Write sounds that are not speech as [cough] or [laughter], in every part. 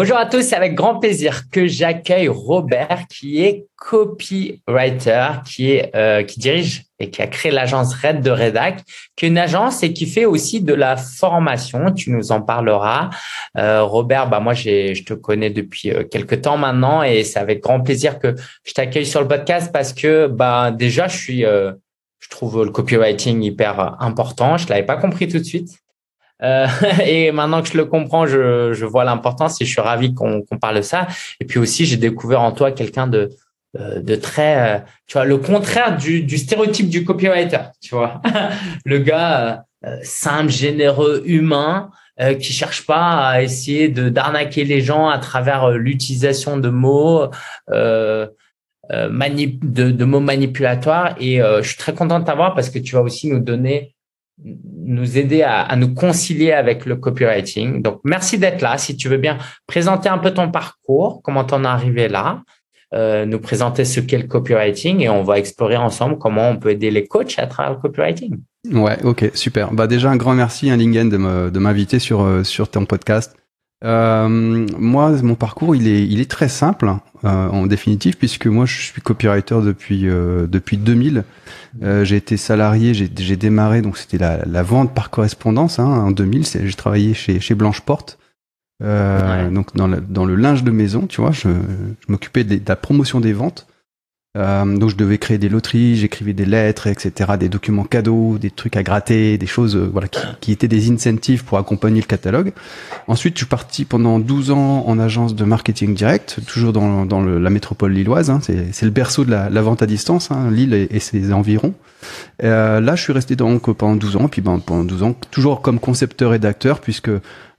Bonjour à tous, c'est avec grand plaisir que j'accueille Robert qui est copywriter, euh, qui dirige et qui a créé l'agence Red de Redac, qui est une agence et qui fait aussi de la formation. Tu nous en parleras. Euh, Robert, bah moi je te connais depuis euh, quelques temps maintenant et c'est avec grand plaisir que je t'accueille sur le podcast parce que bah déjà je suis je trouve le copywriting hyper important. Je l'avais pas compris tout de suite. Euh, [laughs] et maintenant que je le comprends, je, je vois l'importance et je suis ravi qu'on parle de ça. Et puis aussi, j'ai découvert en toi quelqu'un de, euh, de très, euh, tu vois, le contraire du, du stéréotype du copywriter, tu vois. [laughs] le gars simple, généreux, humain, qui cherche pas à essayer de d'arnaquer les gens à travers l'utilisation de mots. Euh, manip de, de, mots manipulatoires et je suis très content de t'avoir parce que tu vas aussi nous donner nous aider à, nous concilier avec le copywriting. Donc, merci d'être là. Si tu veux bien présenter un peu ton parcours, comment t'en es arrivé là, euh, nous présenter ce qu'est le copywriting et on va explorer ensemble comment on peut aider les coachs à travers le copywriting. Ouais, ok, super. Bah déjà un grand merci, hein, Lingen, de m'inviter sur euh, sur ton podcast. Euh, moi, mon parcours, il est, il est très simple euh, en définitive, puisque moi, je suis copywriter depuis euh, depuis 2000. Euh, j'ai été salarié, j'ai démarré, donc c'était la, la, vente par correspondance hein, en 2000. J'ai travaillé chez chez Blanche Porte, donc dans le, dans le linge de maison, tu vois. Je, je m'occupais de, de la promotion des ventes. Euh, donc je devais créer des loteries, j'écrivais des lettres, etc., des documents cadeaux, des trucs à gratter, des choses euh, voilà qui, qui, étaient des incentives pour accompagner le catalogue. Ensuite, je suis parti pendant 12 ans en agence de marketing direct, toujours dans, dans le, la métropole lilloise. Hein, c'est le berceau de la, la, vente à distance, hein, Lille et, ses environs. Euh, là, je suis resté donc pendant 12 ans, puis ben, pendant 12 ans, toujours comme concepteur-rédacteur, puisque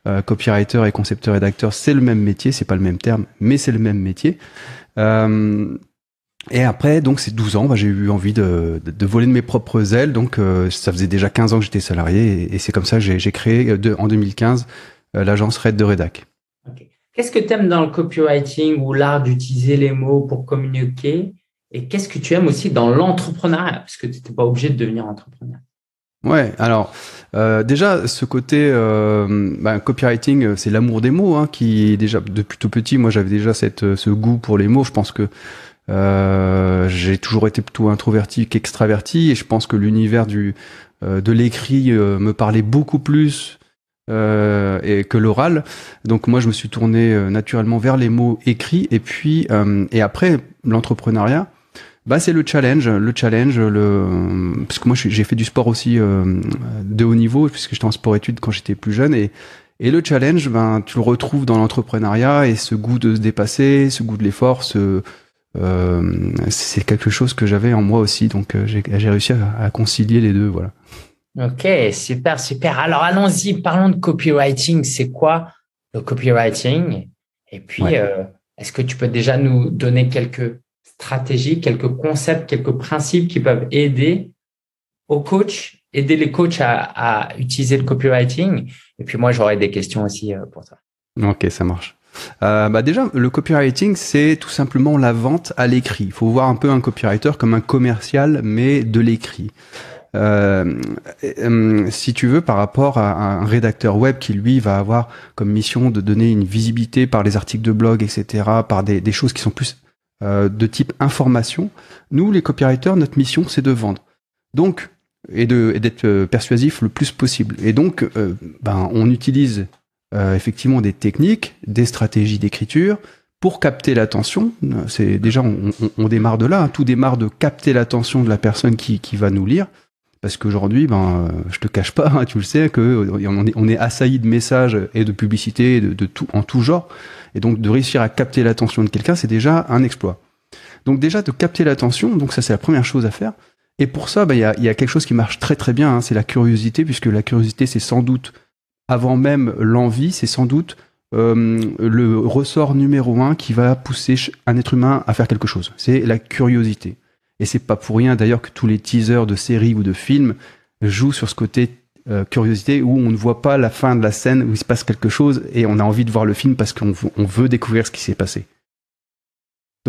euh, copywriter et concepteur-rédacteur, c'est le même métier, c'est pas le même terme, mais c'est le même métier. Euh, et après, donc, ces 12 ans, bah, j'ai eu envie de, de, de, voler de mes propres ailes. Donc, euh, ça faisait déjà 15 ans que j'étais salarié. Et, et c'est comme ça que j'ai créé, euh, de, en 2015, euh, l'agence Red de Redac. Okay. Qu'est-ce que tu aimes dans le copywriting ou l'art d'utiliser les mots pour communiquer? Et qu'est-ce que tu aimes aussi dans l'entrepreneuriat? Parce que tu n'étais pas obligé de devenir entrepreneur. Ouais, alors euh, déjà ce côté euh, bah, copywriting, c'est l'amour des mots hein, qui déjà depuis tout petit, moi j'avais déjà cette ce goût pour les mots. Je pense que euh, j'ai toujours été plutôt introverti qu'extraverti et je pense que l'univers du euh, de l'écrit euh, me parlait beaucoup plus euh, que l'oral. Donc moi je me suis tourné euh, naturellement vers les mots écrits et puis et après l'entrepreneuriat. Bah c'est le challenge, le challenge, le parce que moi j'ai fait du sport aussi de haut niveau puisque j'étais en sport études quand j'étais plus jeune et et le challenge, ben tu le retrouves dans l'entrepreneuriat et ce goût de se dépasser, ce goût de l'effort, ce euh, c'est quelque chose que j'avais en moi aussi. Donc euh, j'ai réussi à, à, concilier les deux. Voilà. Ok, super, super. Alors allons-y, parlons de copywriting. C'est quoi le copywriting? Et puis, ouais. euh, est-ce que tu peux déjà nous donner quelques stratégies, quelques concepts, quelques principes qui peuvent aider aux coachs, aider les coachs à, à utiliser le copywriting? Et puis moi, j'aurais des questions aussi euh, pour toi. Ok, ça marche. Euh, bah déjà, le copywriting, c'est tout simplement la vente à l'écrit. Il faut voir un peu un copywriter comme un commercial, mais de l'écrit. Euh, euh, si tu veux, par rapport à un rédacteur web qui lui va avoir comme mission de donner une visibilité par les articles de blog, etc., par des, choses qui sont plus de type information, nous, les copywriters, notre mission, c'est de vendre. Donc, et d'être persuasif le plus possible. Et donc, ben, on utilise euh, effectivement des techniques, des stratégies d'écriture pour capter l'attention. C'est déjà on, on, on, démarre de là. Hein. Tout démarre de capter l'attention de la personne qui, qui va nous lire. Parce qu'aujourd'hui, ben, euh, je te cache pas, hein, tu le sais, que on est, on est assailli de messages et de publicités de, de, tout, en tout genre. Et donc, de réussir à capter l'attention de quelqu'un, c'est déjà un exploit. Donc, déjà, de capter l'attention, donc ça, c'est la première chose à faire. Et pour ça, ben, il y, a, y a quelque chose qui marche très très bien, hein, c'est la curiosité, puisque la curiosité, c'est sans doute avant même l'envie, c'est sans doute euh, le ressort numéro un qui va pousser un être humain à faire quelque chose. C'est la curiosité. Et c'est pas pour rien d'ailleurs que tous les teasers de séries ou de films jouent sur ce côté euh, curiosité où on ne voit pas la fin de la scène où il se passe quelque chose et on a envie de voir le film parce qu'on veut découvrir ce qui s'est passé.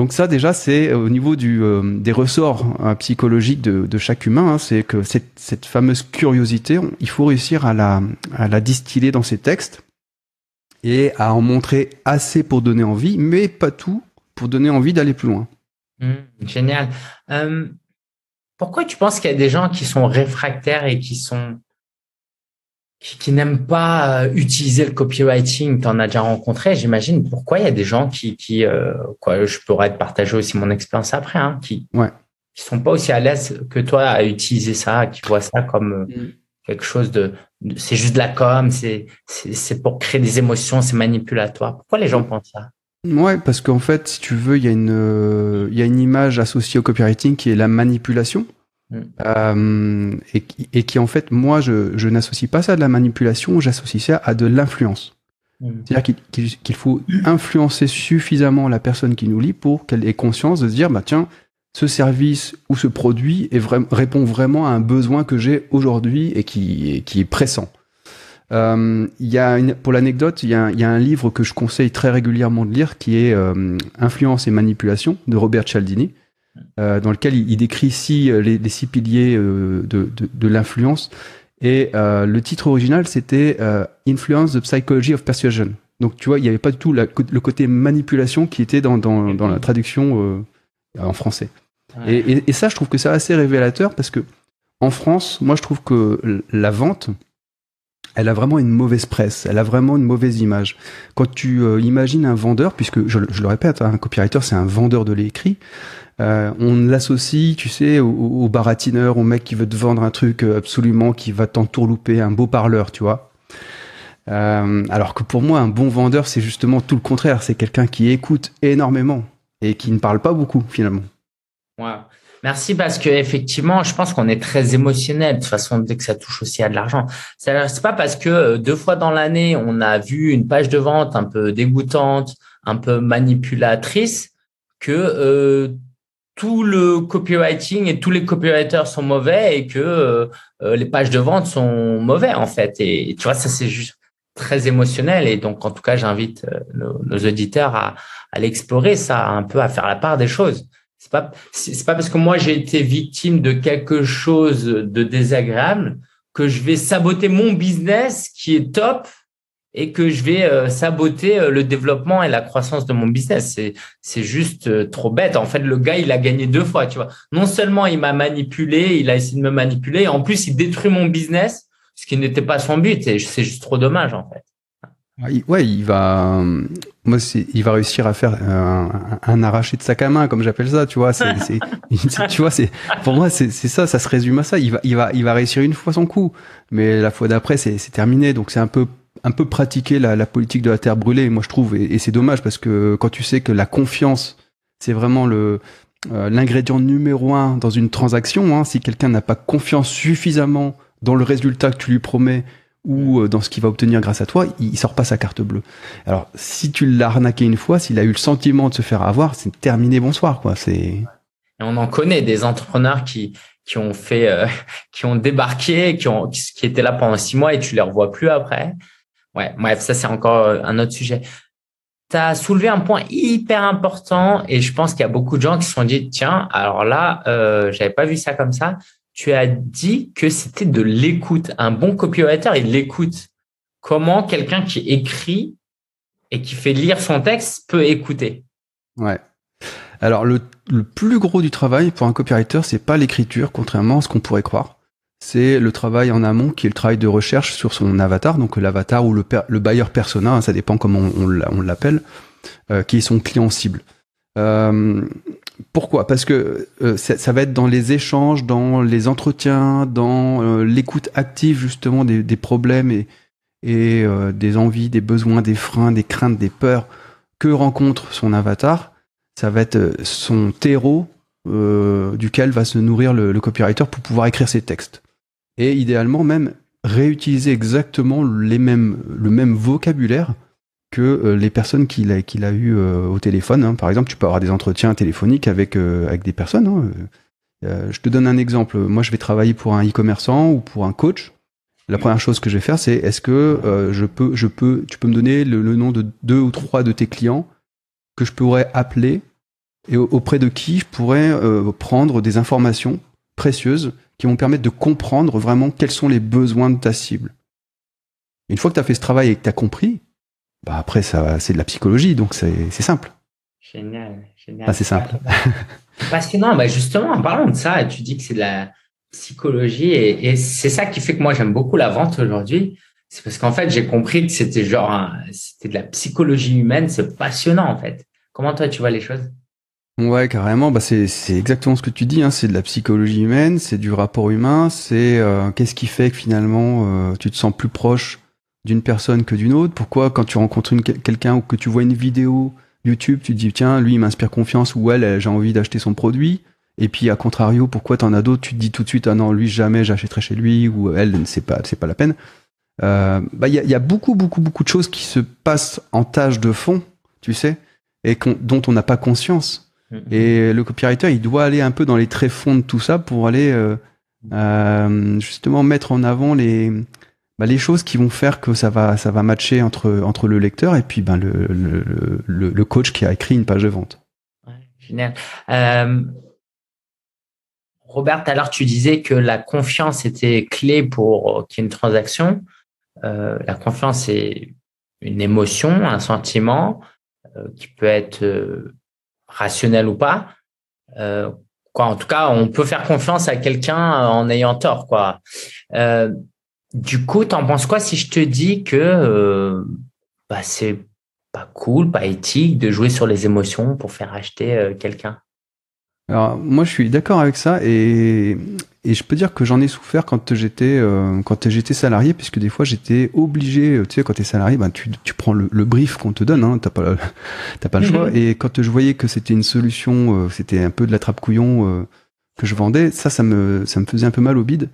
Donc ça déjà c'est au niveau du, euh, des ressorts hein, psychologiques de, de, chaque humain, hein, c'est que cette, cette, fameuse curiosité, il faut réussir à la, à la distiller dans ses textes et à en montrer assez pour donner envie, mais pas tout pour donner envie d'aller plus loin. Mmh, génial. Euh, pourquoi tu penses qu'il y a des gens qui sont réfractaires et qui sont qui, n'aiment pas euh, utiliser le copywriting Tu en as déjà rencontré, j'imagine. Pourquoi il y a des gens qui, qui euh, quoi, je pourrais te partager aussi mon expérience après, hein, qui ouais. qui sont pas aussi à l'aise que toi à utiliser ça, qui voient ça comme mmh. quelque chose de, c'est juste de la com, c'est c'est pour créer des émotions, c'est manipulatoire. Pourquoi les gens pensent ça? Ouais, parce qu'en fait, si tu veux, il y, a une, euh, il y a une image associée au copywriting qui est la manipulation. Mm. Euh, et, et, qui, en fait, moi, je, je n'associe pas ça à de la manipulation, j'associe ça à de l'influence. Mm. C'est-à-dire qu'il faut influencer suffisamment la personne qui nous lit pour qu'elle ait conscience de se dire, bah tiens, ce service ou ce produit est répond vraiment à un besoin que j'ai aujourd'hui et qui, qui est pressant. Euh, y a une, pour l'anecdote, il y, a, y, a un livre que je conseille très régulièrement de lire qui est euh, Influence et manipulation de Robert Cialdini, euh, dans lequel il, décrit ici euh, les, les, six piliers euh, de, de, de l'influence. Et le titre original, c'était Influence the Psychology of Persuasion. Donc tu vois, il n'y avait pas du tout la, le côté manipulation qui était dans, dans, dans la traduction en français. Et, et, et, ça, je trouve que c'est assez révélateur parce que en France, moi, je trouve que la vente, elle a vraiment une mauvaise presse, elle a vraiment une mauvaise image. Quand tu euh, imagines un vendeur, puisque je, le répète, hein, un copywriter c'est un vendeur de l'écrit, euh, on l'associe, tu sais, au, baratineur, au mec qui veut te vendre un truc euh, absolument, qui va t'entourlouper, un beau parleur, tu vois. alors que pour moi, un bon vendeur, c'est justement tout le contraire, c'est quelqu'un qui écoute énormément et qui ne parle pas beaucoup finalement. Wow. Merci parce que effectivement, je pense qu'on est très émotionnel de toute façon dès que ça touche aussi à de l'argent. C'est pas parce que euh, deux fois dans l'année on a vu une page de vente un peu dégoûtante, un peu manipulatrice que euh, tout le copywriting et tous les copywriters sont mauvais et que euh, euh les pages de vente sont mauvais en fait. Et, tu vois, ça c'est juste très émotionnel et donc en tout cas j'invite euh, nos, nos, auditeurs à, à l'explorer ça, un peu à faire la part des choses. C'est pas c'est pas parce que moi j'ai été victime de quelque chose de désagréable que je vais saboter mon business qui est top et que je vais euh, saboter euh, le développement et la croissance de mon business. C'est c'est juste euh, trop bête. En fait, le gars, il a gagné deux fois, tu vois. Non seulement il m'a manipulé, il a essayé de me manipuler, en plus il détruit mon business, ce qui n'était pas son but et c'est juste trop dommage en fait. Ouais, il va, moi, il va réussir à faire un, un, arraché de sac à main, comme j'appelle ça, tu vois. C'est, [laughs] tu vois, c'est, pour moi, c'est, ça, ça se résume à ça. Il va, il va, il va réussir une fois son coup, mais la fois d'après, c'est, terminé. Donc, c'est un peu, un peu pratiquer la, la, politique de la terre brûlée, moi, je trouve. Et, c'est dommage parce que quand tu sais que la confiance, c'est vraiment le, euh, l'ingrédient numéro un dans une transaction. Hein, si quelqu'un n'a pas confiance suffisamment dans le résultat que tu lui promets ou euh, dans ce qu'il va obtenir grâce à toi, il sort pas sa carte bleue. Alors, si tu l'as arnaqué une fois, s'il a eu le sentiment de se faire avoir, c'est terminé, bonsoir, quoi. C'est. Et on en connaît des entrepreneurs qui qui ont fait, euh, [laughs] qui ont débarqué, qui ont qui étaient là pendant six mois et tu les revois plus après. Ouais, bref, ça c'est encore euh, un autre sujet. Tu as soulevé un point hyper important et je pense qu'il y a beaucoup de gens qui se sont dit tiens, alors là, euh, j'avais pas vu ça comme ça tu as dit que c'était de l'écoute. Un bon copywriter, il l'écoute. Comment quelqu'un qui écrit et qui fait lire son texte peut écouter? Ouais. Alors le, plus gros du travail pour un copywriter, c'est pas l'écriture, contrairement à ce qu'on pourrait croire. C'est le travail en amont qui est le travail de recherche sur son avatar, donc l'avatar ou le, le buyer persona, hein, ça dépend comment on, l'appelle, euh, qui est son client cible. Euh, pourquoi? Parce que euh, ça, va être dans les échanges, dans les entretiens, dans l'écoute active justement des, problèmes et, des envies, des besoins, des freins, des craintes, des peurs que rencontre son avatar. Ça va être son terreau duquel va se nourrir le, copywriter pour pouvoir écrire ses textes. Et idéalement même réutiliser exactement le même vocabulaire que euh, les personnes qu'il a, eues euh, au téléphone. Hein. Par exemple, tu peux avoir des entretiens téléphoniques avec, euh, des personnes. Hein. je te donne un exemple. Moi, je vais travailler pour un e-commerçant ou pour un coach. La première chose que je vais faire, c'est est-ce que tu peux me donner le, nom de deux ou trois de tes clients que je pourrais appeler et auprès de qui je pourrais prendre des informations précieuses qui vont permettre de comprendre vraiment quels sont les besoins de ta cible. Une fois que tu as fait ce travail et que tu as compris, bah après, ça, c'est de la psychologie, donc c'est simple. Génial, génial. Ah, c'est simple. [laughs] Passionnant. Bah justement, en parlant de ça, tu dis que c'est de la psychologie et, c'est ça qui fait que moi j'aime beaucoup la vente aujourd'hui. C'est parce qu'en fait, j'ai compris que c'était genre, c'était de la psychologie humaine. C'est passionnant en fait. Comment toi tu vois les choses? Ouais, carrément. Bah c'est exactement ce que tu dis. Hein. C'est de la psychologie humaine, c'est du rapport humain. C'est euh, qu'est-ce qui fait que finalement euh, tu te sens plus proche d'une personne que d'une autre? Pourquoi quand tu rencontres quelqu'un ou que tu vois une vidéo YouTube, tu te dis tiens, lui il m'inspire confiance ou elle, j'ai envie d'acheter son produit? Et puis à contrario, pourquoi t'en as d'autres? Tu te dis tout de suite ah non, lui jamais j'achèterai chez lui ou elle, c'est pas c'est pas la peine. Euh, bah il y a, y a, beaucoup beaucoup beaucoup de choses qui se passent en tâche de fond, tu sais, et dont on n'a pas conscience. Mm-hmm. Et le copywriter, il doit aller un peu dans les tréfonds de tout ça pour aller euh, euh, justement mettre en avant les bah, les choses qui vont faire que ça va, ça va matcher entre, entre le lecteur et puis ben, le, le, le, coach qui a écrit une page de vente. génial. Euh, Robert, alors tu disais que la confiance était clé pour qu'il y ait une transaction. Euh, la confiance est une émotion, un sentiment euh, qui peut être euh, rationnel ou pas. Euh, quoi, en tout cas, on peut faire confiance à quelqu'un en ayant tort. Quoi. Du coup, t'en penses quoi si je te dis que euh, bah, c'est pas cool, pas éthique de jouer sur les émotions pour faire acheter euh, quelqu'un? Alors moi, je suis d'accord avec ça et, et je peux dire que j'en ai souffert quand j'étais euh, quand j'étais salarié, puisque des fois j'étais obligé. Tu sais, quand t'es salarié, ben tu, tu prends le, le brief qu'on te donne, hein, t'as pas [laughs] t'as pas le choix. Mhm. Et quand je voyais que c'était une solution, c'était un peu de la trappe couillon que je vendais, ça, ça me ça me faisait un peu mal au bide.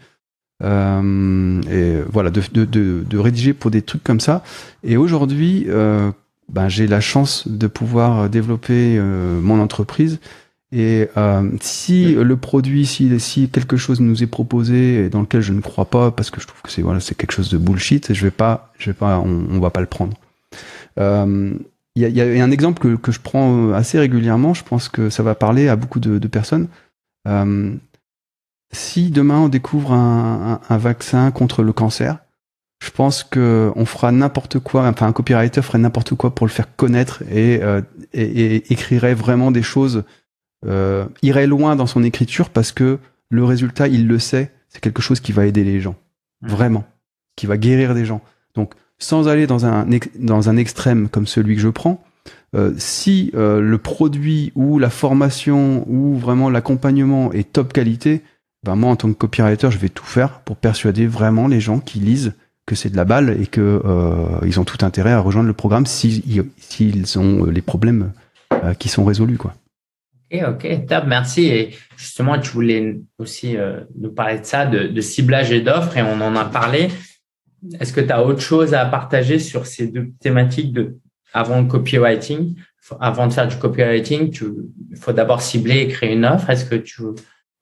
Euh, et voilà, de, de, de, de, rédiger pour des trucs comme ça. Et aujourd'hui, euh, ben, j'ai la chance de pouvoir développer euh, mon entreprise. Et euh, si le produit, si, si quelque chose nous est proposé et dans lequel je ne crois pas, parce que je trouve que c'est voilà, c'est quelque chose de bullshit, je vais pas, je vais pas, on, on va pas le prendre. Euh, il y, a, y, a, un exemple que, que, je prends assez régulièrement. Je pense que ça va parler à beaucoup de, de personnes. Euh, si demain on découvre un, vaccin contre le cancer, je pense que on fera n'importe quoi, enfin un copywriter ferait n'importe quoi pour le faire connaître et, euh, écrirait vraiment des choses, euh, irait loin dans son écriture parce que le résultat, il le sait, c'est quelque chose qui va aider les gens, mmh. vraiment, qui va guérir des gens. Donc sans aller dans un, dans un extrême comme celui que je prends, euh, si le produit ou la formation ou vraiment l'accompagnement est top qualité, ben moi en tant que copywriter, je vais tout faire pour persuader vraiment les gens qui lisent que c'est de la balle et que euh, ils ont tout intérêt à rejoindre le programme s'ils si, ont euh, les problèmes euh, qui sont résolus quoi. Ok, ok, top, merci. Et justement, tu voulais aussi nous parler de ça, de, de ciblage et d'offres, et on en a parlé. Est-ce que tu as autre chose à partager sur ces deux thématiques de avant le copywriting? Avant de faire du copywriting, il faut d'abord cibler et créer une offre. Est-ce que tu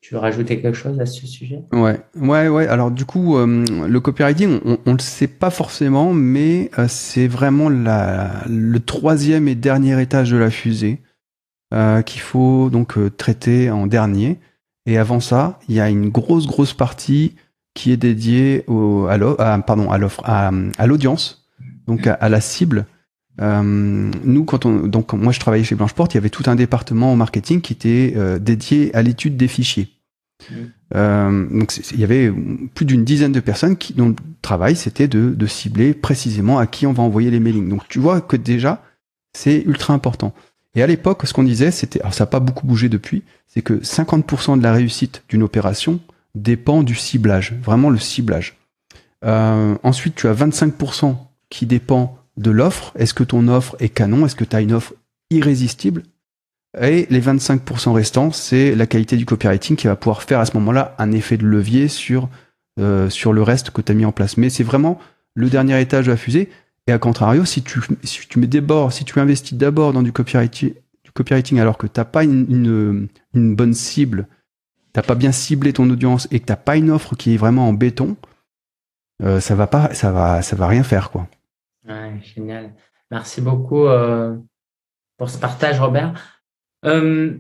tu veux rajouter quelque chose à ce sujet? Ouais, ouais, ouais. Alors du coup, euh, le copywriting, on, on le sait pas forcément, mais euh, c'est vraiment la, le troisième et dernier étage de la fusée euh, qu'il faut donc traiter en dernier. Et avant ça, il y a une grosse, grosse partie qui est dédiée au, à, à, pardon, à l'offre, à, à l'audience, donc à, la cible. nous, quand on, donc moi je travaillais chez Blanche Porte, il y avait tout un département au marketing qui était dédié à l'étude des fichiers. Euh, donc il y avait plus d'une dizaine de personnes qui, dont le travail c'était de, de, cibler précisément à qui on va envoyer les mailings. Donc tu vois que déjà c'est ultra important. Et à l'époque, ce qu'on disait, c'était, alors ça n'a pas beaucoup bougé depuis, c'est que 50% de la réussite d'une opération dépend du ciblage, vraiment le ciblage. Euh, ensuite, tu as 25% qui dépend de l'offre. Est-ce que ton offre est canon? Est-ce que tu as une offre irrésistible? Et les 25% restants, c'est la qualité du copywriting qui va pouvoir faire à ce moment-là un effet de levier sur, euh, sur le reste que tu as mis en place. Mais c'est vraiment le dernier étage de la fusée. Et à contrario, si tu, si tu mets si tu investis d'abord dans du copywriting, du copywriting alors que t'as pas une, une, bonne cible, t'as pas bien ciblé ton audience et que t'as pas une offre qui est vraiment en béton, euh, ça va pas, ça va, ça va rien faire quoi. Ouais, génial. Merci beaucoup euh, pour ce partage, Robert. Euh,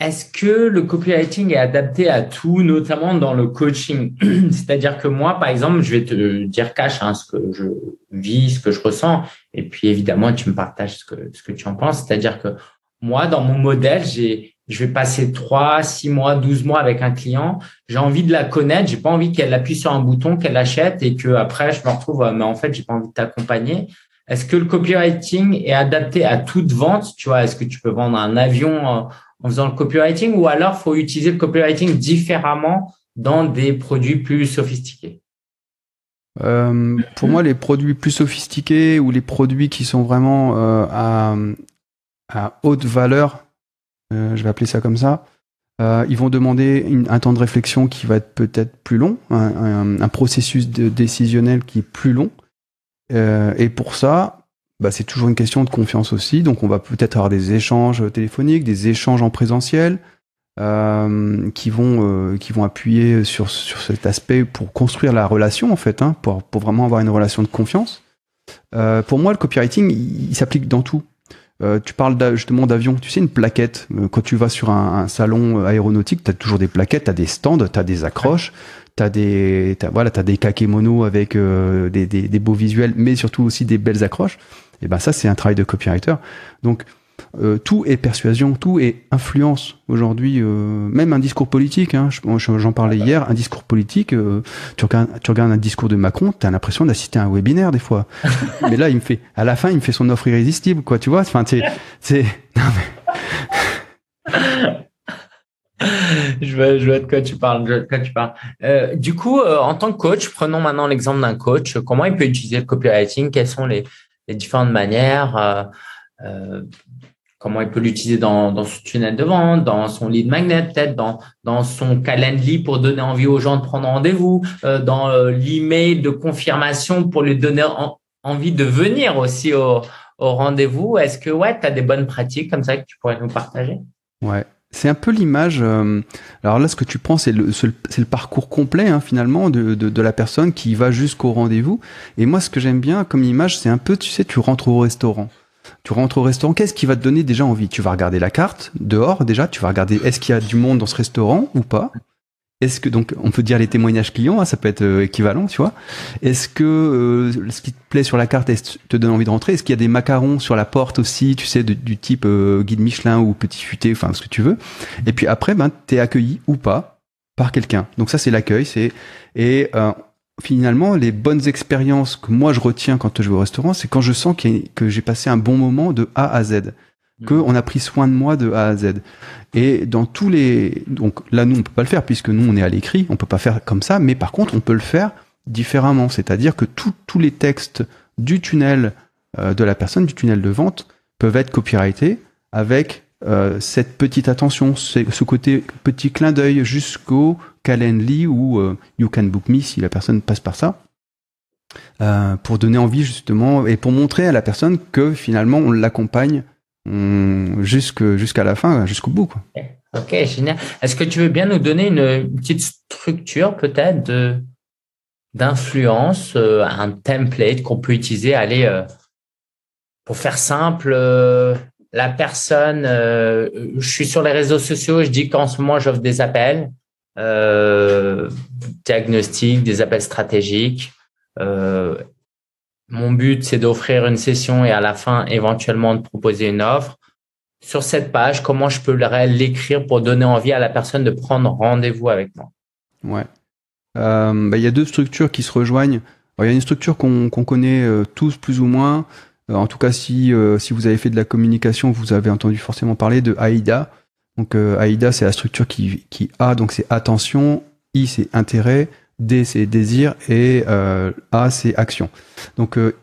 est-ce que le copywriting est adapté à tout, notamment dans le coaching? [clears throat] C'est-à-dire que moi, par exemple, je vais te dire cash hein, ce que je vis, ce que je ressens, et puis évidemment, tu me partages ce que, ce que tu en penses. C'est-à-dire que moi, dans mon modèle, j'ai, je vais passer trois, six mois, 12 mois avec un client. J'ai envie de la connaître. J'ai pas envie qu'elle appuie sur un bouton, qu'elle achète et que après je me retrouve, mais en fait, j'ai pas envie de t'accompagner. Est-ce que le copywriting est adapté à toute vente? Tu vois, est-ce que tu peux vendre un avion en faisant le copywriting ou alors faut utiliser le copywriting différemment dans des produits plus sophistiqués? Euh, pour moi, les produits plus sophistiqués ou les produits qui sont vraiment euh, à, à, haute valeur, euh, je vais appeler ça comme ça, euh, ils vont demander une, un temps de réflexion qui va être peut-être plus long, un, un, processus de décisionnel qui est plus long. Euh, et pour ça, bah, c'est toujours une question de confiance aussi. Donc, on va peut-être avoir des échanges téléphoniques, des échanges en présentiel, euh, qui vont euh, qui vont appuyer sur sur cet aspect pour construire la relation en fait, hein, pour pour vraiment avoir une relation de confiance. Euh, pour moi, le copywriting, il, s'applique dans tout. Euh, tu parles justement d'avion. Tu sais, une plaquette, euh, quand tu vas sur un, salon aéronautique, tu as toujours des plaquettes, tu as des stands, tu as des accroches, t'as des as, voilà t'as des kakémonos avec euh, des, des, beaux visuels mais surtout aussi des belles accroches et ben ça c'est un travail de copywriter donc euh, tout est persuasion tout est influence aujourd'hui euh, même un discours politique hein, j'en parlais hier un discours politique euh, tu regardes tu regardes un discours de Macron t'as l'impression d'assister à un webinaire des fois [laughs] mais là il me fait à la fin il me fait son offre irrésistible quoi tu vois enfin c'est [laughs] je vois, je vois de quoi tu parles. De quoi tu parles. Euh, du coup, euh, en tant que coach, prenons maintenant l'exemple d'un coach. Comment il peut utiliser le copywriting? Quelles sont les, les différentes manières euh, euh Comment il peut l'utiliser dans, son tunnel de vente, dans son lead magnet, peut-être dans, son calendrier pour donner envie aux gens de prendre rendez-vous, euh, dans l'email de confirmation pour lui donner en, envie de venir aussi au, au rendez-vous. Est-ce que ouais, tu as des bonnes pratiques comme ça que tu pourrais nous partager? Ouais, c'est un peu l'image. Euh, alors là, ce que tu prends, c'est le, parcours complet hein, finalement de, de, de, la personne qui va jusqu'au rendez-vous. Et moi, ce que j'aime bien comme image, c'est un peu, tu sais, tu rentres au restaurant. Tu rentres au restaurant, qu'est-ce qui va te donner déjà envie? Tu vas regarder la carte dehors déjà. Tu vas regarder est-ce qu'il y a du monde dans ce restaurant ou pas? Est-ce que donc on peut dire les témoignages clients, hein, ça peut être euh, équivalent, tu vois. Est-ce que euh, ce qui te plaît sur la carte est, te donne envie de rentrer? Est-ce qu'il y a des macarons sur la porte aussi, tu sais, du type euh, guide Michelin ou petit futé, enfin ce que tu veux? Et puis après, ben t'es accueilli ou pas par quelqu'un. Donc ça c'est l'accueil, c'est et euh, finalement les bonnes expériences que moi je retiens quand je vais au restaurant, c'est quand je sens que j'ai passé un bon moment de A à Z que on a pris soin de moi de A à Z. Et dans tous les donc là nous on peut pas le faire puisque nous on est à l'écrit, on peut pas faire comme ça, mais par contre on peut le faire différemment, c'est-à-dire que tous les textes du tunnel euh, de la personne, du tunnel de vente, peuvent être copyrightés avec euh, cette petite attention, ce côté petit clin d'œil jusqu'au Calendly ou euh, You Can Book Me si la personne passe par ça. Euh, pour donner envie justement et pour montrer à la personne que finalement on l'accompagne jusqu'à jusqu'à la fin, jusqu'au bout. Quoi. Ok, génial. Est-ce que tu veux bien nous donner une, petite structure peut-être d'influence, euh, un template qu'on peut utiliser Allez, euh, pour faire simple, euh, la personne, euh, je suis sur les réseaux sociaux, je dis qu'en ce moment j'offre des appels, diagnostics, des appels stratégiques. Mon but, c'est d'offrir une session et à la fin, éventuellement, de proposer une offre. Sur cette page, comment je peux l'écrire pour donner envie à la personne de prendre rendez-vous avec moi? Ouais. Euh, bah, il y a deux structures qui se rejoignent. il y a une structure qu'on qu connaît euh, tous plus ou moins. Euh, en tout cas, si, vous avez fait de la communication, vous avez entendu forcément parler de AIDA. Donc AIDA, c'est la structure qui, qui A, donc c'est attention, I, c'est intérêt, D c'est désir et euh, A c'est action. Donc euh,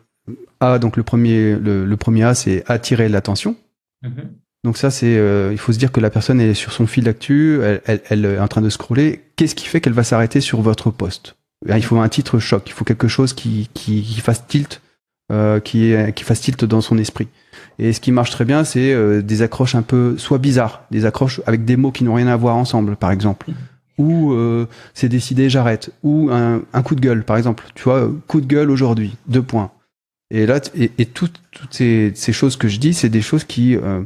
A donc le premier le, le premier A c'est attirer l'attention. Mm -hmm. Donc ça c'est euh, il faut se dire que la personne est sur son fil d'actu, elle, elle, elle, est en train de scroller. Qu'est-ce qui fait qu'elle va s'arrêter sur votre poste? Il faut un titre choc, il faut quelque chose qui qui, qui fasse tilt, euh, qui qui fasse tilt dans son esprit. Et ce qui marche très bien, c'est euh, des accroches un peu soit bizarres, des accroches avec des mots qui n'ont rien à voir ensemble, par exemple. Mm -hmm ou euh, c'est décidé, j'arrête, ou un, un, coup de gueule, par exemple. Tu vois, coup de gueule aujourd'hui, deux points. Et là, et, et toutes, toutes ces, ces, choses que je dis, c'est des choses qui, euh,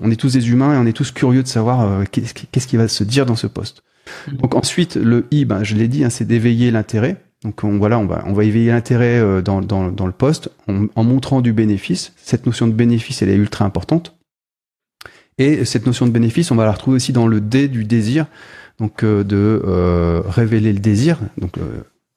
On est tous des humains et on est tous curieux de savoir qu'est-ce qui va se dire dans ce poste. Mm. Donc ensuite, le I, ben, je l'ai dit, hein, c'est d'éveiller l'intérêt. Donc on, voilà, on va, on va éveiller l'intérêt euh, dans, dans, dans, le poste en, montrant du bénéfice. Cette notion de bénéfice, elle est ultra importante. Et cette notion de bénéfice, on va la retrouver aussi dans le D du désir, donc euh, de euh, révéler le désir, donc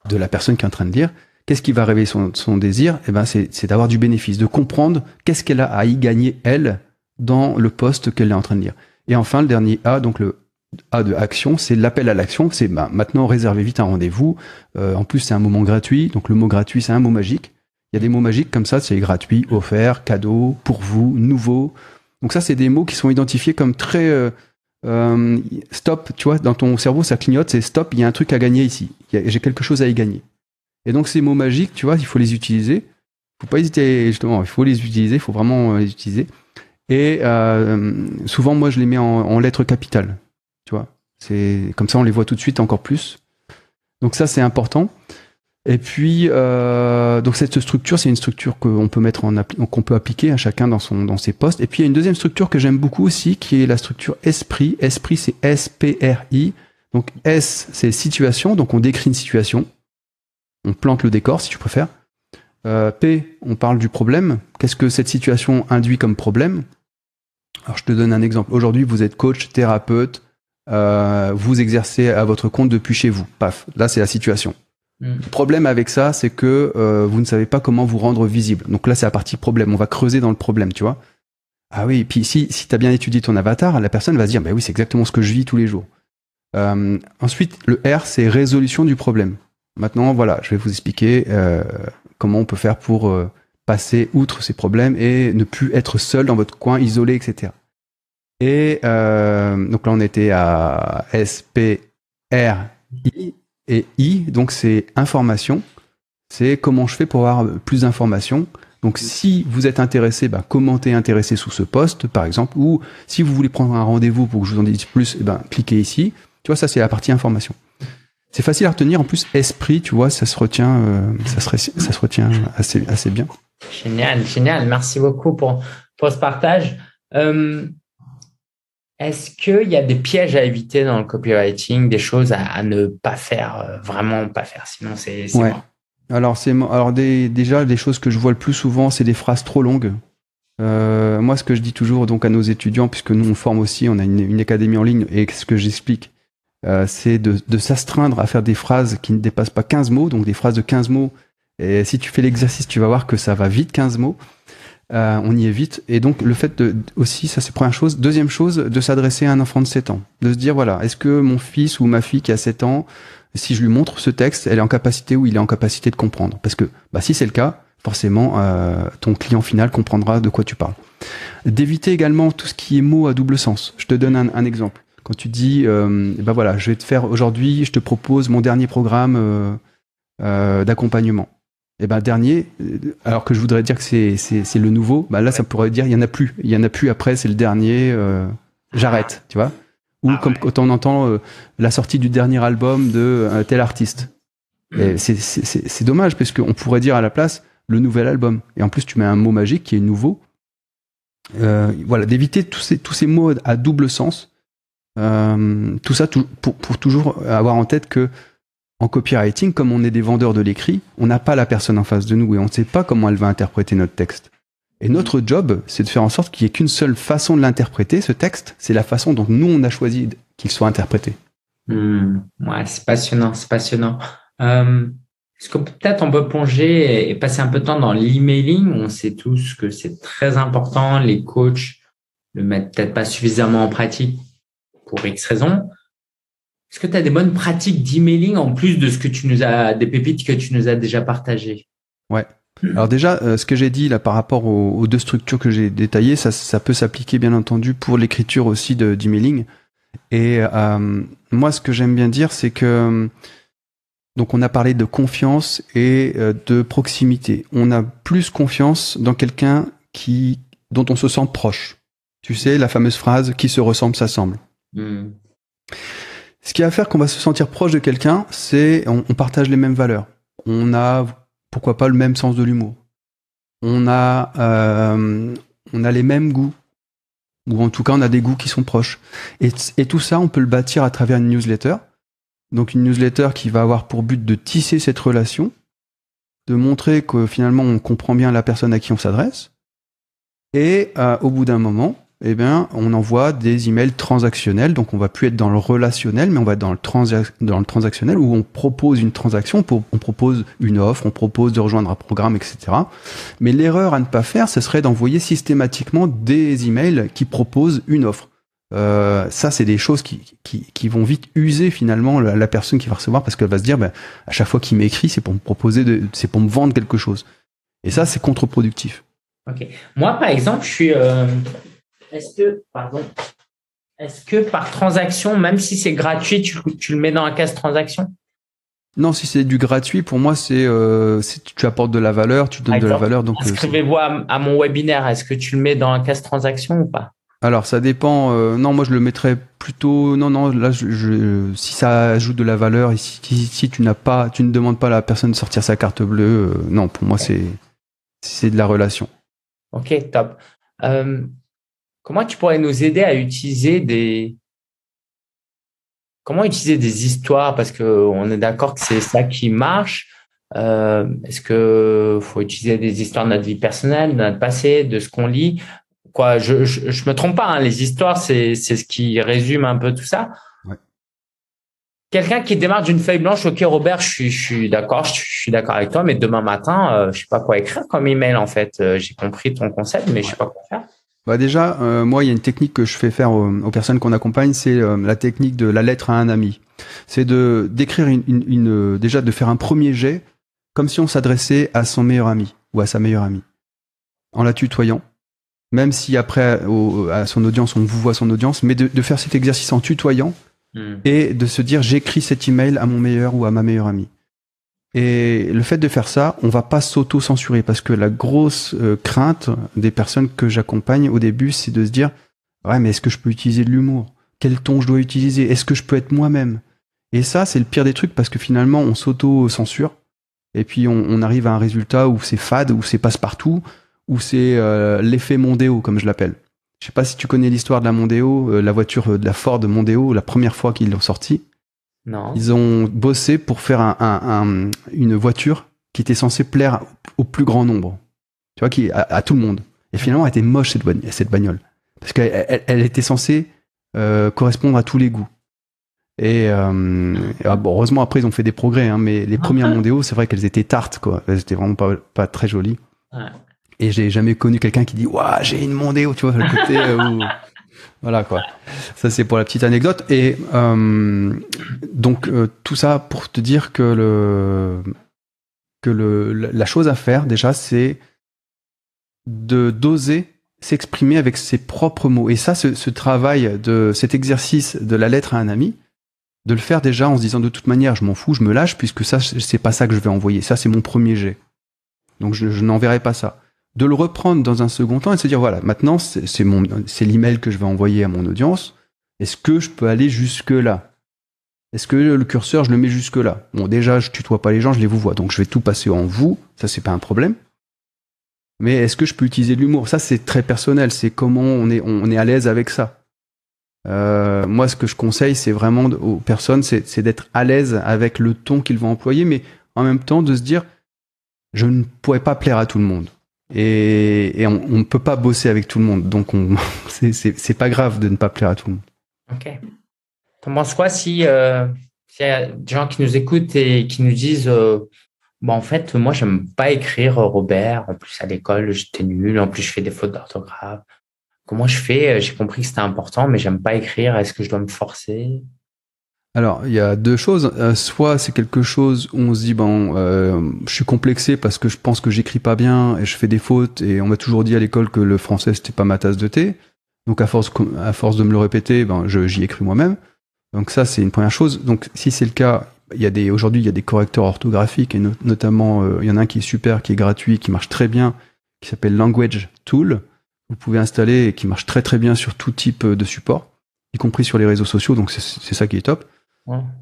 de la personne qui est en train de lire. Qu'est-ce qui va révéler son, désir? Eh ben, c'est d'avoir du bénéfice, de comprendre qu'est-ce qu'elle a à y gagner elle dans le poste qu'elle est en train de lire. Et enfin, le dernier A, donc le a de action, c'est l'appel à l'action. C'est bah, maintenant réservez vite un rendez-vous. Euh, en plus, c'est un moment gratuit. Donc le mot gratuit, c'est un mot magique. Il y a des mots magiques comme ça, c'est gratuit, offert, cadeau, pour vous, nouveau. Donc ça, c'est des mots qui sont identifiés comme très euh, euh, stop. Tu vois, dans ton cerveau, ça clignote. C'est stop. Il y a un truc à gagner ici. J'ai quelque chose à y gagner. Et donc ces mots magiques, tu vois, il faut les utiliser. Il faut pas hésiter justement. Il faut les utiliser. Il faut vraiment les utiliser. Et souvent, moi, je les mets en, en lettres capitales. Tu vois, c'est comme ça on les voit tout de suite encore plus. Donc ça c'est important. Et puis euh, donc cette structure c'est une structure qu'on peut mettre en qu'on peut appliquer à chacun dans son dans ses postes. Et puis il y a une deuxième structure que j'aime beaucoup aussi qui est la structure esprit. Esprit c'est S P R I. Donc S c'est situation donc on décrit une situation. On plante le décor si tu préfères. Euh, P on parle du problème. Qu'est-ce que cette situation induit comme problème? Alors je te donne un exemple. Aujourd'hui, vous êtes coach, thérapeute, euh, vous exercez à votre compte depuis chez vous. Paf, là c'est la situation. Mm. Le problème avec ça, c'est que euh, vous ne savez pas comment vous rendre visible. Donc là, c'est la partie problème. On va creuser dans le problème, tu vois. Ah oui, et puis si, si tu as bien étudié ton avatar, la personne va se dire, bah oui, c'est exactement ce que je vis tous les jours. Euh, ensuite, le R, c'est résolution du problème. Maintenant, voilà, je vais vous expliquer euh, comment on peut faire pour euh, passer outre ces problèmes et ne plus être seul dans votre coin, isolé, etc. Et donc là, on était à S, P, R, I et I. Donc c'est information. C'est comment je fais pour avoir plus d'informations. Donc si vous êtes intéressé, bah, commentez intéressé sous ce poste, par exemple. Ou si vous voulez prendre un rendez-vous pour que je vous en dise plus, eh ben, cliquez ici. Tu vois, ça c'est la partie information. C'est facile à retenir. En plus, esprit, tu vois, ça se retient, euh, ça, se, ça se retient assez, assez bien. Génial, génial. Merci beaucoup pour, pour ce partage. Euh, est-ce qu'il y a des pièges à éviter dans le copywriting, des choses à, ne pas faire, euh, vraiment pas faire, sinon c'est ouais. Alors c'est alors déjà des choses que je vois le plus souvent, c'est des phrases trop longues. Euh, moi, ce que je dis toujours donc à nos étudiants, puisque nous on forme aussi, on a une, académie en ligne, et ce que j'explique, euh, c'est de, de s'astreindre à faire des phrases qui ne dépassent pas 15 mots, donc des phrases de 15 mots. Et si tu fais l'exercice, tu vas voir que ça va vite 15 mots. Euh, on y évite. Et donc, le fait de, aussi, ça c'est première chose. Deuxième chose, de s'adresser à un enfant de 7 ans. De se dire, voilà, est-ce que mon fils ou ma fille qui a 7 ans, si je lui montre ce texte, elle est en capacité ou il est en capacité de comprendre? Parce que, bah, si c'est le cas, forcément, euh, ton client final comprendra de quoi tu parles. D'éviter également tout ce qui est mots à double sens. Je te donne un, exemple. Quand tu dis, euh, bah voilà, je vais te faire aujourd'hui, je te propose mon dernier programme d'accompagnement et eh ben dernier, euh, alors que je voudrais dire que c'est c'est le nouveau, bah là ça pourrait dire il y en a plus, il y en a plus après c'est le dernier, euh, j'arrête, tu vois. Ou ah comme quand on entend euh, la sortie du dernier album de tel artiste. Mm. C'est dommage parce qu'on pourrait dire à la place le nouvel album. Et en plus tu mets un mot magique qui est nouveau. voilà, d'éviter tous ces tous ces mots à double sens. tout ça pour, pour toujours avoir en tête que en copywriting, comme on est des vendeurs de l'écrit, on n'a pas la personne en face de nous et on ne sait pas comment elle va interpréter notre texte. Et notre job, c'est de faire en sorte qu'il n'y ait qu'une seule façon de l'interpréter, ce texte, c'est la façon dont nous, on a choisi qu'il soit interprété. Hmm. ouais, c'est passionnant, c'est passionnant. Euh, Est-ce que peut-être on peut plonger et passer un peu de temps dans l'emailing? On sait tous que c'est très important, les coachs le mettent peut-être pas suffisamment en pratique pour X raisons. Est-ce que tu as des bonnes pratiques d'emailing en plus de ce que tu nous as, des pépites que tu nous as déjà partagées? Ouais. Alors déjà, euh, ce que j'ai dit là par rapport aux, deux structures que j'ai détaillées, ça, ça peut s'appliquer bien entendu pour l'écriture aussi d'emailing. Et euh, moi, ce que j'aime bien dire, c'est que donc on a parlé de confiance et euh, de proximité. On a plus confiance dans quelqu'un qui dont on se sent proche. Tu sais, la fameuse phrase qui se ressemble s'assemble. Hmm. Ce qui va faire qu'on va se sentir proche de quelqu'un, c'est on, partage les mêmes valeurs. On a pourquoi pas le même sens de l'humour. On a euh, on a les mêmes goûts. ou en tout cas on a des goûts qui sont proches. Et, tout ça, on peut le bâtir à travers une newsletter. Donc une newsletter qui va avoir pour but de tisser cette relation, de montrer que finalement on comprend bien la personne à qui on s'adresse. Et euh, au bout d'un moment, eh bien, on envoie des emails transactionnels. Donc, on va plus être dans le relationnel, mais on va être dans le, dans le transactionnel où on propose une transaction, on propose une offre, on propose de rejoindre un programme, etc. Mais l'erreur à ne pas faire, ce serait d'envoyer systématiquement des emails qui proposent une offre. Euh, ça, c'est des choses qui, qui, vont vite user finalement la, personne qui va recevoir parce qu'elle va se dire, ben, à chaque fois qu'il m'écrit, c'est pour me proposer, c'est pour me vendre quelque chose. Et ça, c'est contre-productif. Moi, par exemple, je suis. Euh, est-ce que, pardon, est-ce que par transaction, même si c'est gratuit, tu, tu, le mets dans un casse transaction? Non, si c'est du gratuit, pour moi, c'est euh, tu apportes de la valeur, tu donnes de la valeur. Donc, euh, inscrivez-vous à, à, mon webinaire. Est-ce que tu le mets dans un casse transaction ou pas? Alors ça dépend. Euh, non, moi je le mettrais plutôt. Non, non. Là, je, si ça ajoute de la valeur, et si, si tu n'as pas, tu ne demandes pas à la personne de sortir sa carte bleue. Euh, non, pour moi c'est c'est de la relation. Ok, top. Euh, comment tu pourrais nous aider à utiliser des comment utiliser des histoires? Parce que on est d'accord que c'est ça qui marche. Est-ce que faut utiliser des histoires de notre vie personnelle, de notre passé, de ce qu'on lit? Quoi. Je, je, me trompe pas. Hein, les histoires, c'est c'est ce qui résume un peu tout ça. Quelqu'un qui démarre d'une feuille blanche, ok Robert, je suis, je suis d'accord, je, suis d'accord avec toi, mais demain matin, euh, je sais pas quoi écrire comme email en fait. Euh, j'ai compris ton concept, mais je sais pas quoi faire. Bah déjà, euh, moi, il y a une technique que je fais faire aux, personnes qu'on accompagne, c'est la technique de la lettre à un ami. C'est de d'écrire une, une, une, déjà de faire un premier jet, comme si on s'adressait à son meilleur ami ou à sa meilleure amie, en la tutoyant même si après à son audience on vous voit son audience, mais de, faire cet exercice en tutoyant hmm. et de se dire j'écris cet email à mon meilleur ou à ma meilleure amie. Et le fait de faire ça, on va pas s'auto-censurer parce que la grosse euh, crainte des personnes que j'accompagne au début, c'est de se dire ouais mais est-ce que je peux utiliser de l'humour? Quel ton je dois utiliser? Est-ce que je peux être moi-même? Et ça c'est le pire des trucs parce que finalement on s'auto-censure et puis on, arrive à un résultat où c'est fade, où c'est passe-partout, où c'est euh, l'effet Mondeo, comme je l'appelle. Je sais pas si tu connais l'histoire de la Mondeo, euh, la voiture de la Ford Mondeo, la première fois qu'ils l'ont sortie. Non. Ils ont bossé pour faire un, une voiture qui était censée plaire au plus grand nombre. Tu vois, qui, à, tout le monde. Et finalement, elle était moche, cette, cette bagnole. Parce qu'elle elle, était censée euh, correspondre à tous les goûts. Et euh, ah, bon, heureusement, après, ils ont fait des progrès. Hein, mais les premières [laughs] Mondeo, c'est vrai qu'elles étaient tartes. Quoi. Elles étaient vraiment pas, pas très jolies. Ouais. Et j'ai jamais connu quelqu'un qui dit waouh j'ai une Mondeo, tu vois le côté euh, voilà quoi. Ça c'est pour la petite anecdote. Et euh, donc euh, tout ça pour te dire que le que le la chose à faire déjà c'est de d'oser s'exprimer avec ses propres mots. Et ça, ce, ce, travail de cet exercice de la lettre à un ami, de le faire déjà en se disant de toute manière, je m'en fous, je me lâche, puisque ça, c'est pas ça que je vais envoyer. Ça, c'est mon premier jet. Donc je, je n'enverrai pas ça de le reprendre dans un second temps et de se dire voilà, maintenant c'est l'email que je vais envoyer à mon audience. Est-ce que je peux aller jusque là Est-ce que le curseur je le mets jusque là Bon, déjà je tutoie pas les gens, je les vous vois, donc je vais tout passer en vous. Ça c'est pas un problème. Mais est-ce que je peux utiliser l'humour? Ça c'est très personnel. C'est comment on est on est à l'aise avec ça. Euh, moi, ce que je conseille, c'est vraiment aux personnes, c'est d'être à l'aise avec le ton qu'ils vont employer, mais en même temps de se dire, je ne pourrais pas plaire à tout le monde et, et on ne peut pas bosser avec tout le monde. Donc, [laughs] c'est pas grave de ne pas plaire à tout le monde. Ok. T'en penses quoi si euh, il y a des gens qui nous écoutent et qui nous disent euh, bon, en fait, moi, j'aime pas écrire euh, Robert. En plus, à l'école, j'étais nul. En plus, je fais des fautes d'orthographe. Comment je fais? J'ai compris que c'était important, mais j'aime pas écrire. Est-ce que je dois me forcer? Alors, il y a deux choses. Euh, soit c'est quelque chose où on se dit, bon, euh, je suis complexé parce que je pense que j'écris pas bien et je fais des fautes et on m'a toujours dit à l'école que le français c'était pas ma tasse de thé. Donc à force, à force de me le répéter, ben, j'y écris moi-même. Donc ça, c'est une première chose. Donc si c'est le cas, il y a des aujourd'hui il y a des correcteurs orthographiques et notamment euh, il y en a un qui est super, qui est gratuit, qui marche très bien, qui s'appelle Language Tool. Vous pouvez installer et qui marche très très bien sur tout type de support, y compris sur les réseaux sociaux. Donc c'est ça qui est top.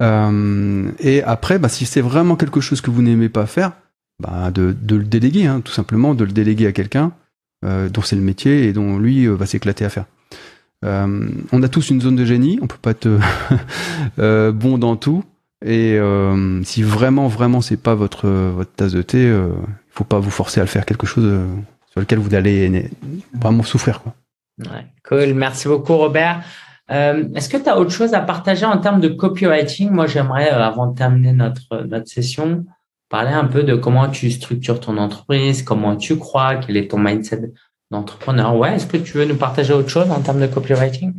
Euh, et après, bah, si c'est vraiment quelque chose que vous n'aimez pas faire, bah, de, de le déléguer, hein, tout simplement, de le déléguer à quelqu'un euh, dont c'est le métier et dont lui euh, va s'éclater à faire. Euh, on a tous une zone de génie, on peut pas être [laughs] euh, bon dans tout. Et euh, si vraiment, vraiment, c'est pas votre votre tasse de thé, il faut pas vous forcer à le faire quelque chose sur lequel vous allez vraiment souffrir. Quoi. Ouais, cool, merci beaucoup Robert. Est-ce que tu as autre chose à partager en termes de copywriting? Moi, j'aimerais, avant de terminer notre notre session, parler un peu de comment tu structures ton entreprise, comment tu crois, quel est ton mindset d'entrepreneur. Ouais, est-ce que tu veux nous partager autre chose en termes de copywriting?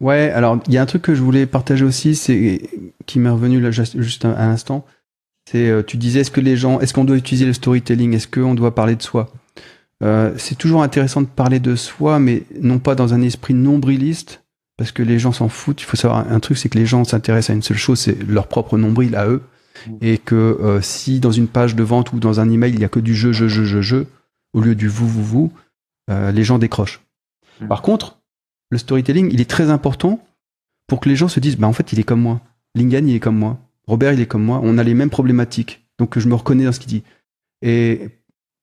Ouais, alors il y a un truc que je voulais partager aussi, c'est qui m'est revenu là juste à l'instant. C'est euh, tu disais est-ce que les gens, est-ce qu'on doit utiliser le storytelling, est-ce qu'on doit parler de soi? Euh, C'est toujours intéressant de parler de soi, mais non pas dans un esprit nombriliste, parce que les gens s'en foutent. Il faut savoir un truc, c'est que les gens s'intéressent à une seule chose, c'est leur propre nombril à eux, mmh. et que euh, si dans une page de vente ou dans un email il y a que du je, je, je, je, je, au lieu du vous, vous, vous, euh, les gens décrochent. Hmm. Par contre, le storytelling, il est très important pour que les gens se disent, bah en fait, il est comme moi. Lingen, il est comme moi. Robert, il est comme moi. On a les mêmes problématiques. Donc, je me reconnais dans ce qu'il dit. Et,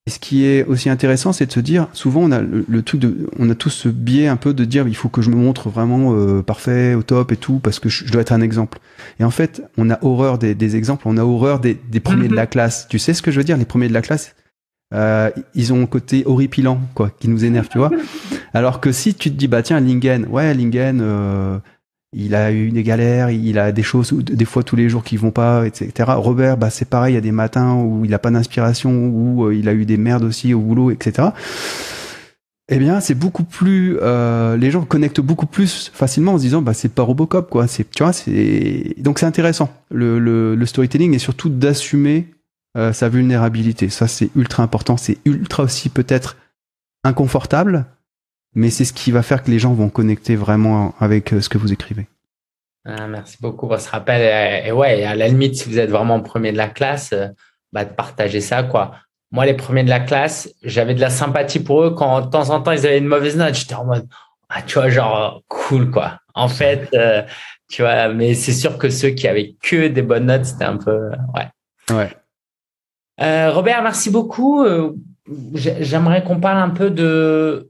ce qui est aussi intéressant, c'est de se dire, souvent, on a le, truc de, on a tous ce biais un peu de dire, il faut que je me montre vraiment euh, parfait, au top et tout, parce que je, dois être un exemple. Et en fait, on a horreur des, exemples, on a horreur des, des premiers de la classe. Tu sais ce que je veux dire, les premiers de la classe? Euh, ils ont un côté horripilant, quoi, qui nous énerve, tu vois? [laughs] Alors que si tu te dis, bah tiens, Lingen, ouais, Lingen, euh, il a eu des galères, il a des choses, des fois tous les jours qui vont pas, etc. Robert, bah c'est pareil, il y a des matins où il a pas d'inspiration, où euh, il a eu des merdes aussi au boulot, etc. Eh bien, c'est beaucoup plus, euh, les gens connectent beaucoup plus facilement en se disant, bah c'est pas Robocop, quoi. C'est, tu vois, c'est donc c'est intéressant. Le, storytelling est surtout d'assumer euh, sa vulnérabilité. Ça, c'est ultra important. C'est ultra aussi peut-être inconfortable, mais c'est ce qui va faire que les gens vont connecter vraiment avec euh, ce que vous écrivez. Ah, merci beaucoup pour ce rappel. Et, ouais, à la limite, si vous êtes vraiment premier de la classe, euh, bah, de partager ça, quoi. Moi, les premiers de la classe, j'avais de la sympathie pour eux quand de temps en temps ils avaient une mauvaise note. J'étais en mode, ah, tu vois, genre, cool, quoi. En fait, tu vois, mais c'est sûr que ceux qui avaient que des bonnes notes, c'était un peu, ouais. Ouais. Euh, Robert, merci beaucoup. Euh, j'aimerais qu'on parle un peu de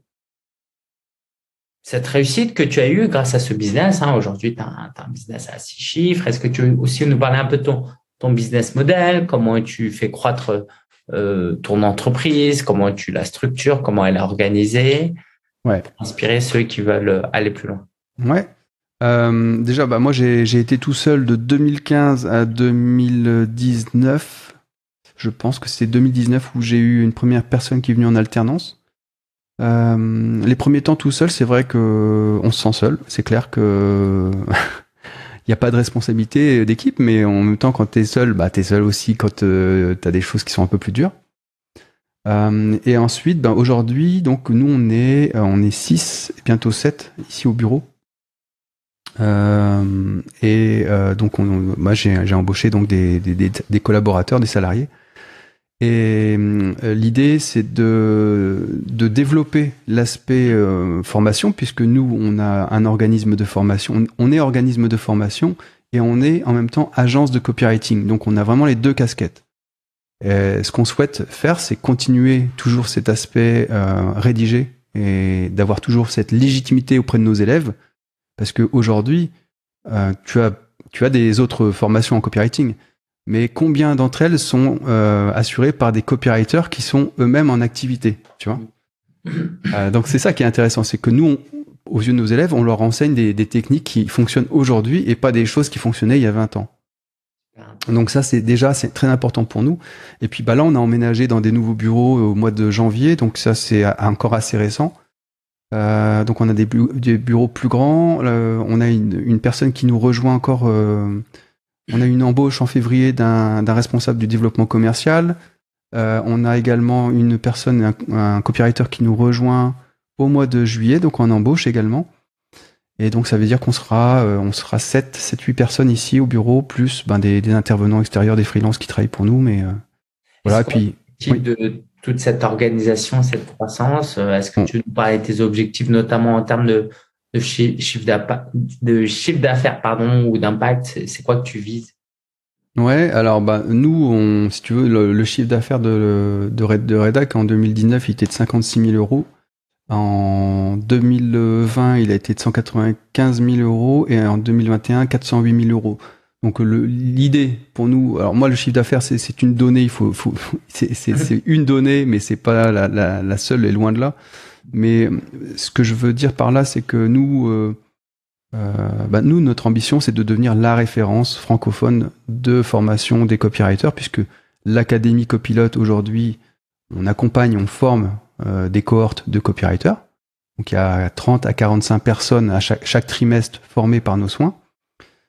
cette réussite que tu as eue grâce à ce business. Hein. Aujourd'hui, tu as, un business à six chiffres. Est-ce que tu veux aussi nous parler un peu de ton, ton business model, comment tu fais croître euh, ton entreprise, comment tu la structures, comment elle est organisée, ouais. inspirer ceux qui veulent aller plus loin. Ouais. déjà, bah, moi, j'ai été tout seul de 2015 à 2019 je pense que c'est 2019 où j'ai eu une première personne qui est venue en alternance. Euh, les premiers temps tout seul, c'est vrai que on se sent seul. C'est clair que [laughs] il n'y a pas de responsabilité d'équipe, mais en même temps, quand tu es seul, bah, tu es seul aussi quand euh, tu as des choses qui sont un peu plus dures. Euh, et ensuite, ben, aujourd'hui, donc nous, on est, on est 6, bientôt 7 ici au bureau. et donc, on, moi, j'ai embauché donc des, collaborateurs, des salariés. Et euh, l'idée, c'est de, de développer l'aspect euh, formation, puisque nous, on a un organisme de formation. On, est organisme de formation et on est en même temps agence de copywriting. Donc, on a vraiment les deux casquettes. ce qu'on souhaite faire, c'est continuer toujours cet aspect euh, rédigé et d'avoir toujours cette légitimité auprès de nos élèves, parce qu'aujourd'hui, tu as tu as des autres formations en copywriting mais combien d'entre elles sont euh, assurées par des copywriters qui sont eux-mêmes en activité, tu vois? [coughs] Euh, Donc c'est ça qui est intéressant, c'est que nous, aux yeux de nos élèves, on leur enseigne des, des techniques qui fonctionnent aujourd'hui et pas des choses qui fonctionnaient il y a 20 ans. Donc ça, c'est déjà c'est très important pour nous. Et puis bah là, on a emménagé dans des nouveaux bureaux au mois de janvier, donc ça c'est encore assez récent. Euh, donc on a des, des, bureaux plus grands. Euh, on a une, une, personne qui nous rejoint encore euh, on a une embauche en février d'un responsable du développement commercial. Euh, on a également une personne, un, copywriter qui nous rejoint au mois de juillet, donc en embauche également. Et donc ça veut dire qu'on sera, euh, on sera 7, 7, 8 personnes ici au bureau, plus ben, des, intervenants extérieurs, des freelances qui travaillent pour nous. Mais euh, voilà, puis. de toute cette organisation, cette croissance, est-ce que tu nous parles de tes objectifs, notamment en termes de, de chiffre d'affaires pardon ou d'impact c'est quoi que tu vises? Ouais, alors bah nous, on, si tu veux, le, chiffre d'affaires de, Redac en 2019, il était de 56 000 euros. En 2020, il a été de 195 000 euros et en 2021, 408 000 euros. Donc l'idée pour nous, alors moi le chiffre d'affaires c'est une donnée, il faut, faut c'est une donnée, mais c'est pas la, la, la, seule et loin de là. Mais ce que je veux dire par là, c'est que nous, euh, euh, bah nous notre ambition c'est de devenir la référence francophone de formation des copywriters, puisque l'académie copilote aujourd'hui, on accompagne, on forme euh, des cohortes de copywriters. Donc il y a 30 à 45 personnes à chaque, trimestre formées par nos soins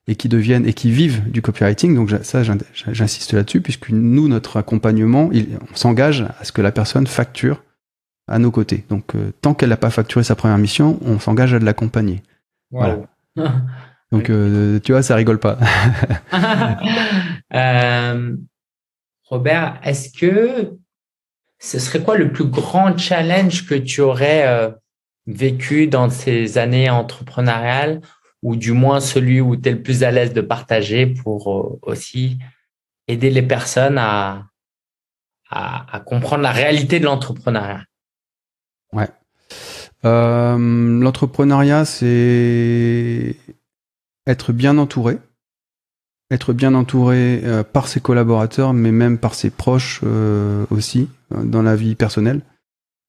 et qui deviennent et qui vivent du copywriting. Donc ça, j'insiste là-dessus, puisque nous, notre accompagnement, on s'engage à ce que la personne facture à nos côtés. Donc euh, tant qu'elle n'a pas facturé sa première mission, on s'engage à l'accompagner. Voilà. [laughs] Donc euh, tu vois, ça rigole pas. [laughs] euh, Robert, est-ce que ce serait quoi le plus grand challenge que tu aurais vécu dans ces années entrepreneuriales ou du moins celui où tu es le plus à l'aise de partager pour aussi aider les personnes à, à, comprendre la réalité de l'entrepreneuriat? Ouais. Euh, l'entrepreneuriat, c'est être bien entouré. Être bien entouré euh, par ses collaborateurs, mais même par ses proches aussi, dans la vie personnelle.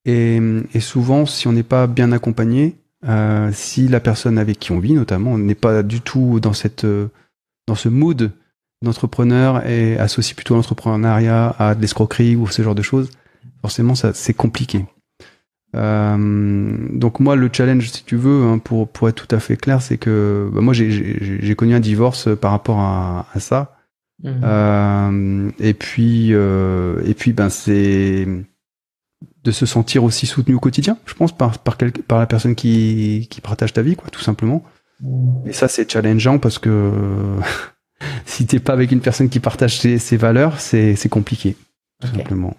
Et, et souvent, si on n'est pas bien accompagné, euh, si la personne avec qui on vit, notamment, n'est pas du tout dans cette euh, dans ce mood d'entrepreneur et associe plutôt l'entrepreneuriat à de l'escroquerie ou ce genre de choses, forcément, ça c'est compliqué. Euh, donc moi, le challenge, si tu veux, hein, pour pour être tout à fait clair, c'est que bah, moi j'ai connu un divorce par rapport à, à ça. Mmh. Euh, et puis et puis ben c'est de se sentir aussi soutenu au quotidien, je pense, par, par, par la personne qui, qui partage ta vie, quoi, tout simplement. Et ça, c'est challengeant parce que [laughs] si t'es pas avec une personne qui partage ses, valeurs, c'est, c'est compliqué, tout simplement.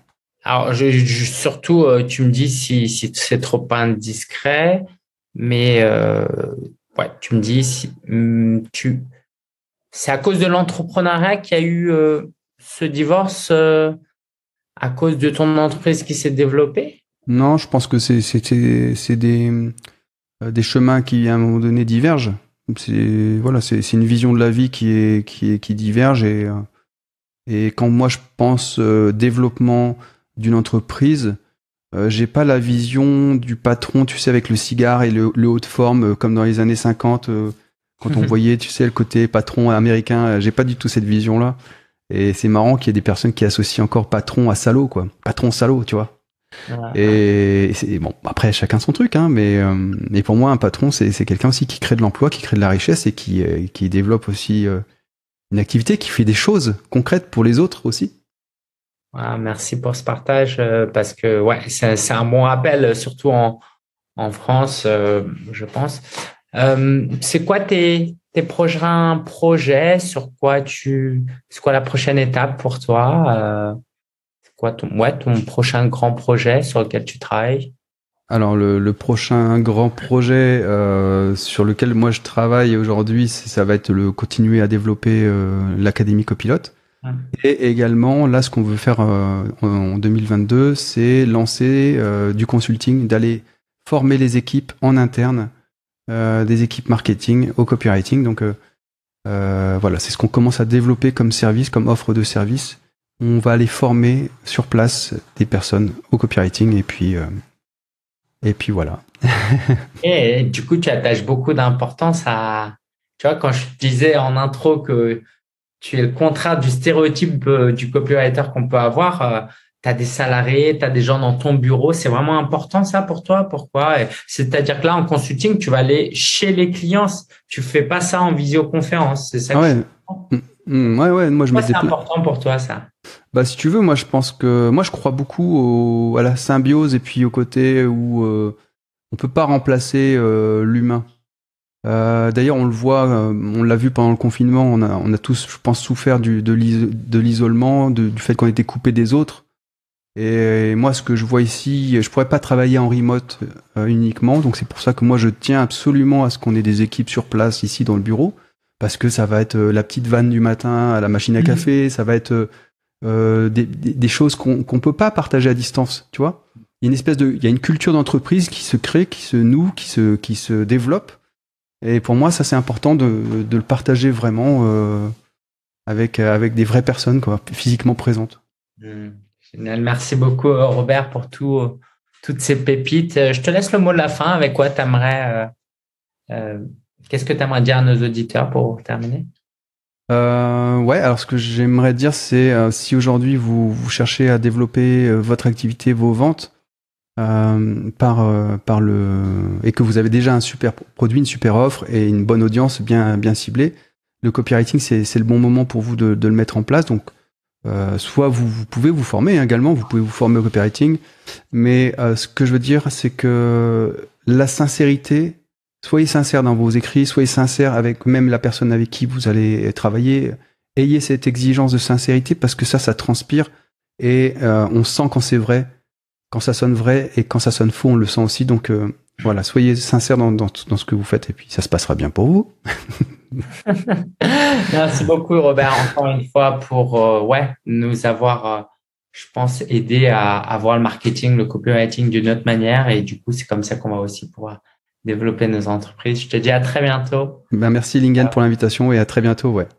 Alors, surtout, euh, tu me dis si, c'est trop indiscret, mais euh, ouais, tu me dis si hmm, tu, c'est à cause de l'entrepreneuriat qu'il y a eu euh, ce divorce à cause de ton entreprise qui s'est développée? Non, je pense que c'est des des chemins qui à un moment donné divergent. C'est voilà, c'est une vision de la vie qui est qui est qui diverge et et quand moi je pense développement d'une entreprise, j'ai pas la vision du patron, tu sais, avec le cigare et le, le haut de forme comme dans les années 50 quand on [laughs] voyait, tu sais, le côté patron américain. J'ai pas du tout cette vision là. Et c'est marrant qu'il y ait des personnes qui associent encore patron à salaud, quoi. Patron salaud, tu vois. Et, c'est bon, après chacun son truc, hein, mais euh, mais pour moi un patron c'est c'est quelqu'un aussi qui crée de l'emploi, qui crée de la richesse et qui euh, qui développe aussi euh, une activité, qui fait des choses concrètes pour les autres aussi. Merci pour ce partage parce que ouais c'est un bon rappel surtout en en France je pense. c'est quoi tes tes prochains projets, sur quoi tu, c'est quoi la prochaine étape pour toi? Euh, C'est quoi ton, ouais, ton prochain grand projet sur lequel tu travailles? Alors le, le, prochain grand projet euh, sur lequel moi je travaille aujourd'hui, ça va être le continuer à développer euh, l'académie copilote. Et également, là, ce qu'on veut faire euh, en 2022, c'est lancer euh, du consulting, d'aller former les équipes en interne euh, des équipes marketing au copywriting. Donc voilà, c'est ce qu'on commence à développer comme service, comme offre de service. On va aller former sur place des personnes au copywriting et puis et puis voilà. [laughs] et du coup, tu attaches beaucoup d'importance à. Tu vois, quand je disais en intro que tu es le contraire du stéréotype du copywriter qu'on peut avoir, tu as des salariés, tu as des gens dans ton bureau. C'est vraiment important ça pour toi? Pourquoi? C'est-à-dire que là, en consulting, tu vas aller chez les clients. Tu fais pas ça en visioconférence. C'est ça ouais. Mm, mm, ouais, ouais. Moi, je C'est important pour toi ça? Bah, si tu veux, moi, je pense que moi, je crois beaucoup au, à la symbiose et puis au côté où euh, on peut pas remplacer euh, l'humain. Euh, D'ailleurs, on le voit, euh, on l'a vu pendant le confinement. On a, on a tous, je pense, souffert du, de l'isolement, du fait qu'on était coupé des autres. Et moi, ce que je vois ici, je pourrais pas travailler en remote euh, uniquement, donc c'est pour ça que moi je tiens absolument à ce qu'on ait des équipes sur place ici dans le bureau, parce que ça va être euh, la petite vanne du matin à la machine à mhm. café, ça va être euh, des, des, choses qu'on qu'on peut pas partager à distance, tu vois. il y a une espèce de, il y a une culture d'entreprise qui se crée, qui se noue, qui se, qui se développe. Et pour moi, ça c'est important de, de, le partager vraiment euh, avec avec des vraies personnes, quoi, physiquement présentes. Mmh. Génial. Merci beaucoup, Robert, pour tout, toutes ces pépites. Je te laisse le mot de la fin. Avec quoi tu aimerais euh, Qu'est-ce que tu aimerais dire à nos auditeurs pour terminer? Euh, ouais, alors ce que j'aimerais dire, c'est euh, si aujourd'hui vous, vous, cherchez à développer euh, votre activité, vos ventes, euh, par, euh, par le et que vous avez déjà un super produit, une super offre et une bonne audience bien, bien ciblée, le copywriting, c'est le bon moment pour vous de, de, le mettre en place. Donc, soit vous, vous, pouvez vous former également, vous pouvez vous former au copywriting, mais ce que je veux dire, c'est que la sincérité, Soyez sincère dans vos écrits, soyez sincère avec même la personne avec qui vous allez travailler. Ayez cette exigence de sincérité parce que ça, ça transpire et euh, on sent quand c'est vrai, quand ça sonne vrai et quand ça sonne faux, on le sent aussi. Donc euh, voilà, soyez sincère dans, dans, dans, ce que vous faites et puis ça se passera bien pour vous. [laughs] Merci beaucoup Robert, encore une fois pour euh, ouais nous avoir, je pense, aidé à, à voir le marketing, le copywriting d'une autre manière et du coup c'est comme ça qu'on va aussi pouvoir développer nos entreprises. Je te dis à très bientôt. Ben merci Lingen pour l'invitation et à très bientôt. Ouais.